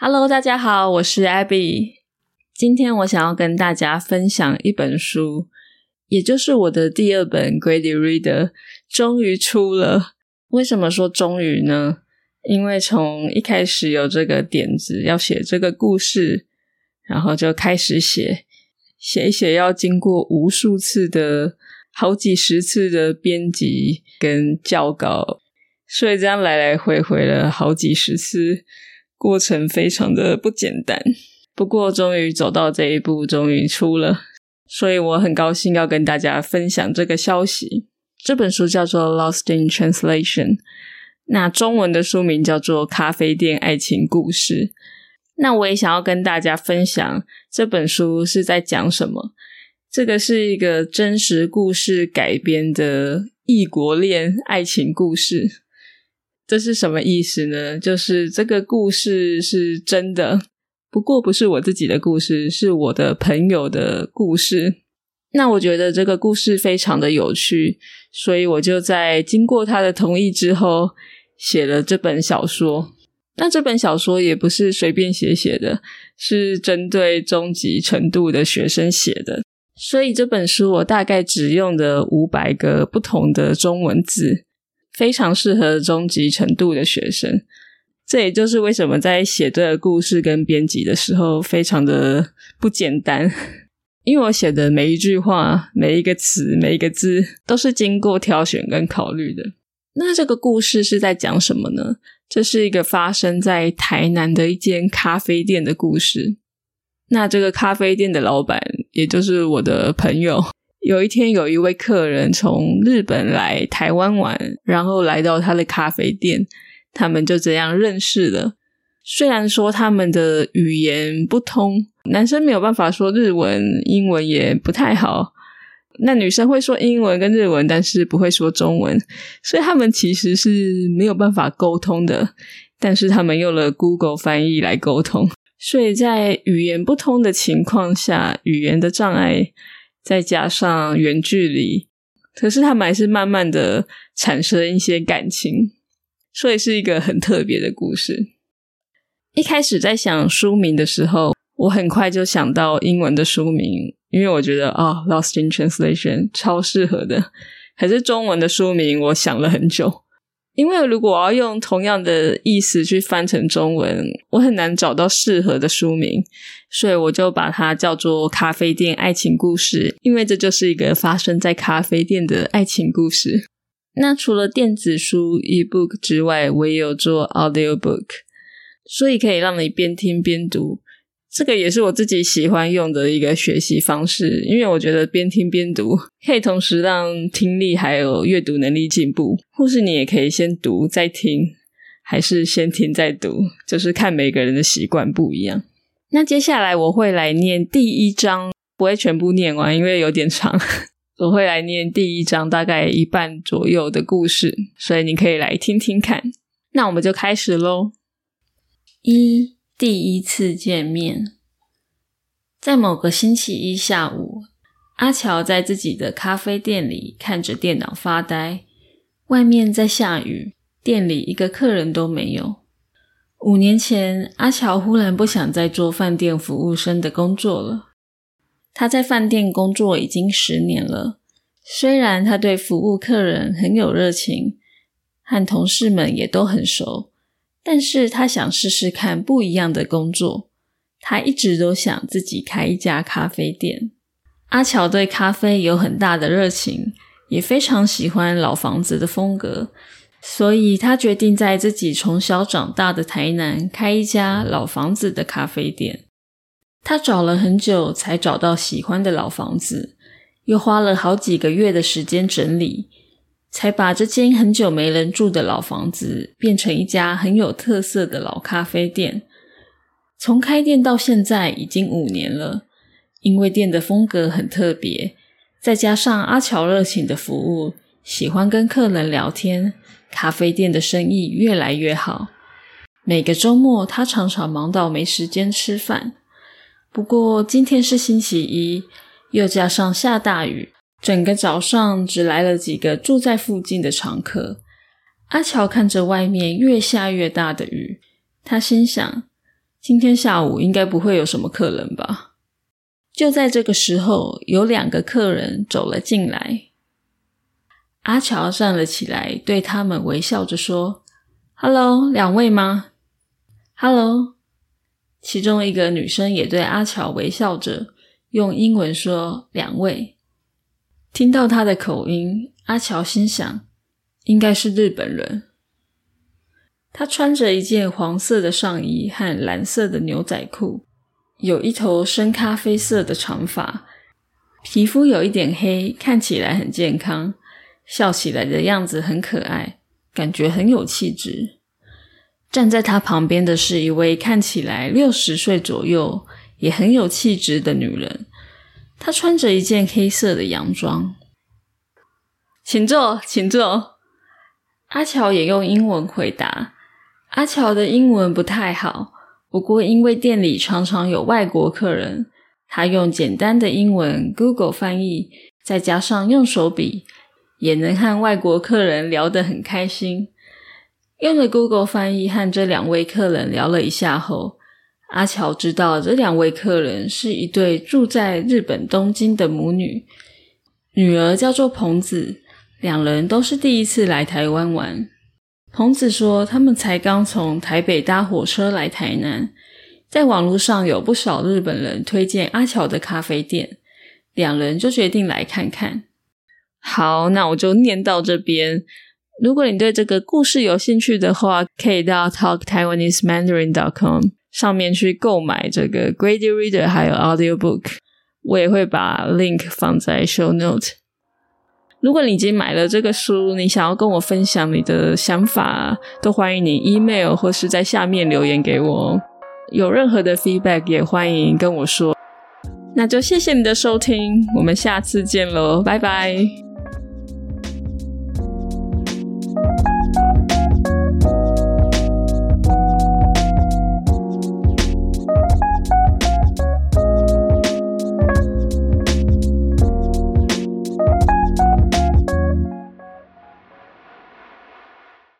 Hello，大家好，我是 Abby。今天我想要跟大家分享一本书，也就是我的第二本 Grady Reader，终于出了。为什么说终于呢？因为从一开始有这个点子要写这个故事，然后就开始写，写一写要经过无数次的、好几十次的编辑跟校稿，所以这样来来回回了好几十次。过程非常的不简单，不过终于走到这一步，终于出了，所以我很高兴要跟大家分享这个消息。这本书叫做《Lost in Translation》，那中文的书名叫做《咖啡店爱情故事》。那我也想要跟大家分享这本书是在讲什么。这个是一个真实故事改编的异国恋爱情故事。这是什么意思呢？就是这个故事是真的，不过不是我自己的故事，是我的朋友的故事。那我觉得这个故事非常的有趣，所以我就在经过他的同意之后，写了这本小说。那这本小说也不是随便写写的，是针对中级程度的学生写的。所以这本书我大概只用的五百个不同的中文字。非常适合中级程度的学生，这也就是为什么在写这个故事跟编辑的时候非常的不简单，因为我写的每一句话、每一个词、每一个字都是经过挑选跟考虑的。那这个故事是在讲什么呢？这是一个发生在台南的一间咖啡店的故事。那这个咖啡店的老板，也就是我的朋友。有一天，有一位客人从日本来台湾玩，然后来到他的咖啡店，他们就这样认识了。虽然说他们的语言不通，男生没有办法说日文，英文也不太好，那女生会说英文跟日文，但是不会说中文，所以他们其实是没有办法沟通的。但是他们用了 Google 翻译来沟通，所以在语言不通的情况下，语言的障碍。再加上远距离，可是他们还是慢慢的产生一些感情，所以是一个很特别的故事。一开始在想书名的时候，我很快就想到英文的书名，因为我觉得啊，《Lost in Translation》超适合的。可是中文的书名，我想了很久。因为如果我要用同样的意思去翻成中文，我很难找到适合的书名，所以我就把它叫做《咖啡店爱情故事》，因为这就是一个发生在咖啡店的爱情故事。那除了电子书 （e-book） 之外，我也有做 audiobook，所以可以让你边听边读。这个也是我自己喜欢用的一个学习方式，因为我觉得边听边读可以同时让听力还有阅读能力进步。或是你也可以先读再听，还是先听再读，就是看每个人的习惯不一样。那接下来我会来念第一章，不会全部念完，因为有点长。我会来念第一章，大概一半左右的故事，所以你可以来听听看。那我们就开始喽。一。第一次见面，在某个星期一下午，阿乔在自己的咖啡店里看着电脑发呆。外面在下雨，店里一个客人都没有。五年前，阿乔忽然不想再做饭店服务生的工作了。他在饭店工作已经十年了，虽然他对服务客人很有热情，和同事们也都很熟。但是他想试试看不一样的工作。他一直都想自己开一家咖啡店。阿乔对咖啡有很大的热情，也非常喜欢老房子的风格，所以他决定在自己从小长大的台南开一家老房子的咖啡店。他找了很久才找到喜欢的老房子，又花了好几个月的时间整理。才把这间很久没人住的老房子变成一家很有特色的老咖啡店。从开店到现在已经五年了，因为店的风格很特别，再加上阿乔热情的服务，喜欢跟客人聊天，咖啡店的生意越来越好。每个周末他常常忙到没时间吃饭。不过今天是星期一，又加上下大雨。整个早上只来了几个住在附近的常客。阿乔看着外面越下越大的雨，他心想：今天下午应该不会有什么客人吧？就在这个时候，有两个客人走了进来。阿乔站了起来，对他们微笑着说：“Hello，两位吗？”“Hello。”其中一个女生也对阿乔微笑着，用英文说：“两位。”听到他的口音，阿乔心想：“应该是日本人。”他穿着一件黄色的上衣和蓝色的牛仔裤，有一头深咖啡色的长发，皮肤有一点黑，看起来很健康，笑起来的样子很可爱，感觉很有气质。站在他旁边的是一位看起来六十岁左右，也很有气质的女人。他穿着一件黑色的洋装。请坐，请坐。阿乔也用英文回答。阿乔的英文不太好，不过因为店里常常有外国客人，他用简单的英文 Google 翻译，再加上用手笔，也能和外国客人聊得很开心。用了 Google 翻译和这两位客人聊了一下后，阿乔知道这两位客人是一对住在日本东京的母女，女儿叫做彭子，两人都是第一次来台湾玩。彭子说：“他们才刚从台北搭火车来台南，在网络上有不少日本人推荐阿乔的咖啡店，两人就决定来看看。”好，那我就念到这边。如果你对这个故事有兴趣的话，可以到 talktaiwanesemandarin.com 上面去购买这个 Grady Reader 还有 Audio Book。我也会把 link 放在 show note。如果你已经买了这个书，你想要跟我分享你的想法，都欢迎你 email 或是在下面留言给我。有任何的 feedback 也欢迎跟我说。那就谢谢你的收听，我们下次见喽，拜拜。